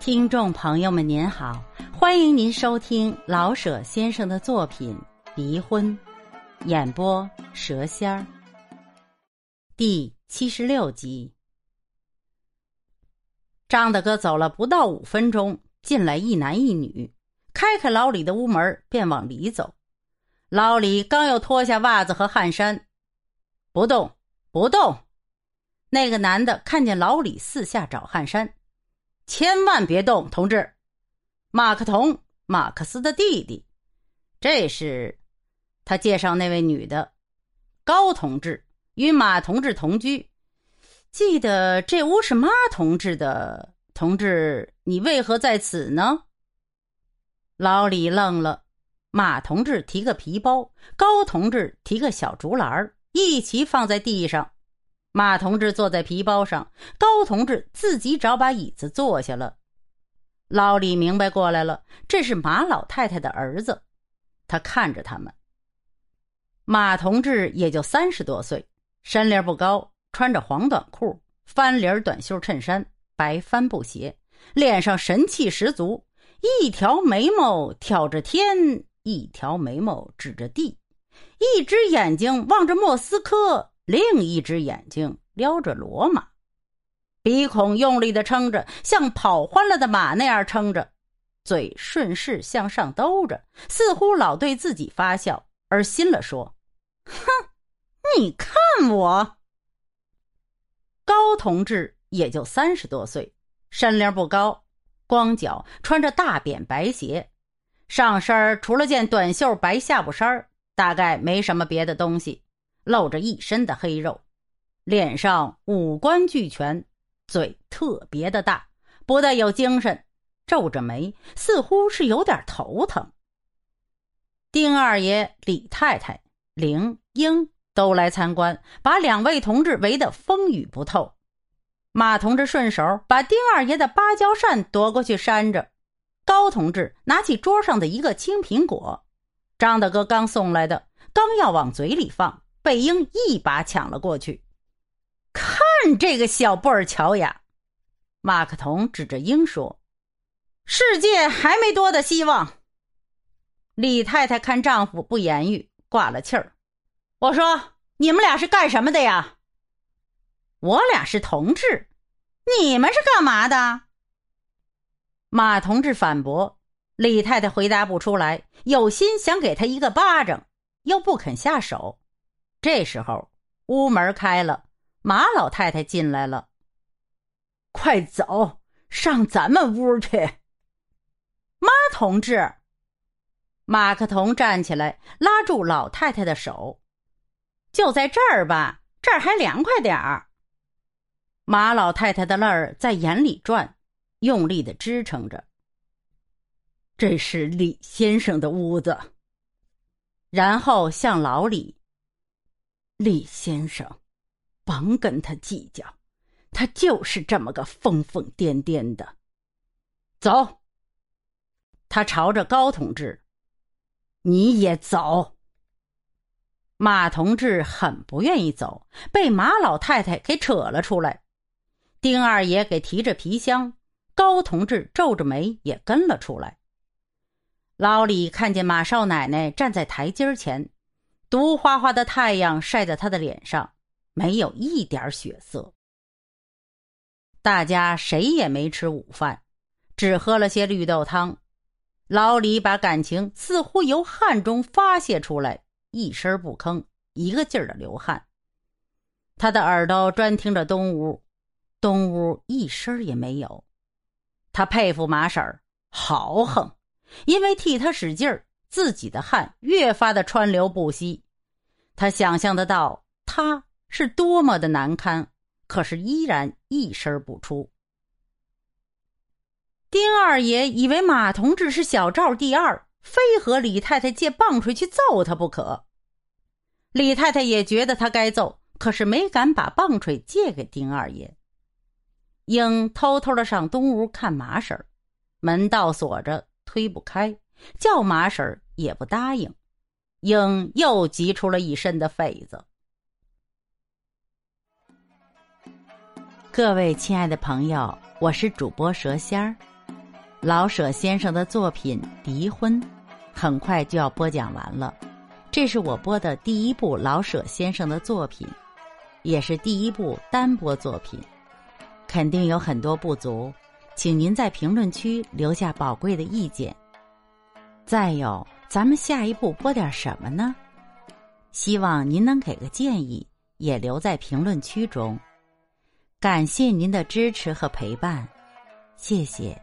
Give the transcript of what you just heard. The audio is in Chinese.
听众朋友们，您好，欢迎您收听老舍先生的作品《离婚》，演播蛇仙儿。第七十六集。张大哥走了不到五分钟，进来一男一女，开开老李的屋门，便往里走。老李刚要脱下袜子和汗衫，不动，不动。那个男的看见老李四下找汗衫。千万别动，同志！马克同，马克思的弟弟，这是他介绍那位女的，高同志与马同志同居。记得这屋是马同志的，同志，你为何在此呢？老李愣了。马同志提个皮包，高同志提个小竹篮一起放在地上。马同志坐在皮包上，高同志自己找把椅子坐下了。老李明白过来了，这是马老太太的儿子。他看着他们。马同志也就三十多岁，身龄不高，穿着黄短裤、翻领短袖衬衫、白帆布鞋，脸上神气十足，一条眉毛挑着天，一条眉毛指着地，一只眼睛望着莫斯科。另一只眼睛撩着罗马，鼻孔用力的撑着，像跑欢了的马那样撑着，嘴顺势向上兜着，似乎老对自己发笑，而心了说：“哼，你看我。”高同志也就三十多岁，身龄不高，光脚，穿着大扁白鞋，上身除了件短袖白下布衫大概没什么别的东西。露着一身的黑肉，脸上五官俱全，嘴特别的大，不但有精神，皱着眉，似乎是有点头疼。丁二爷、李太太、玲英都来参观，把两位同志围得风雨不透。马同志顺手把丁二爷的芭蕉扇夺过去扇着，高同志拿起桌上的一个青苹果，张大哥刚送来的，刚要往嘴里放。贝英一把抢了过去，看这个小布尔乔呀！马克同指着英说：“世界还没多的希望。”李太太看丈夫不言语，挂了气儿。我说：“你们俩是干什么的呀？”我俩是同志，你们是干嘛的？马同志反驳。李太太回答不出来，有心想给他一个巴掌，又不肯下手。这时候，屋门开了，马老太太进来了。快走上咱们屋去，马同志。马克同站起来，拉住老太太的手：“就在这儿吧，这儿还凉快点儿。”马老太太的泪儿在眼里转，用力的支撑着。这是李先生的屋子。然后向老李。李先生，甭跟他计较，他就是这么个疯疯癫癫的。走。他朝着高同志，你也走。马同志很不愿意走，被马老太太给扯了出来。丁二爷给提着皮箱，高同志皱着眉也跟了出来。老李看见马少奶奶站在台阶前。毒花花的太阳晒在他的脸上，没有一点血色。大家谁也没吃午饭，只喝了些绿豆汤。老李把感情似乎由汗中发泄出来，一声不吭，一个劲儿的流汗。他的耳朵专听着东屋，东屋一声也没有。他佩服马婶儿，豪横，因为替他使劲儿。自己的汗越发的川流不息，他想象得到他是多么的难堪，可是依然一声不出。丁二爷以为马同志是小赵第二，非和李太太借棒槌去揍他不可。李太太也觉得他该揍，可是没敢把棒槌借给丁二爷。英偷偷的上东屋看马婶门道锁着，推不开。叫马婶儿也不答应，英又急出了一身的痱子。各位亲爱的朋友，我是主播蛇仙儿，老舍先生的作品《离婚》，很快就要播讲完了。这是我播的第一部老舍先生的作品，也是第一部单播作品，肯定有很多不足，请您在评论区留下宝贵的意见。再有，咱们下一步播点什么呢？希望您能给个建议，也留在评论区中。感谢您的支持和陪伴，谢谢。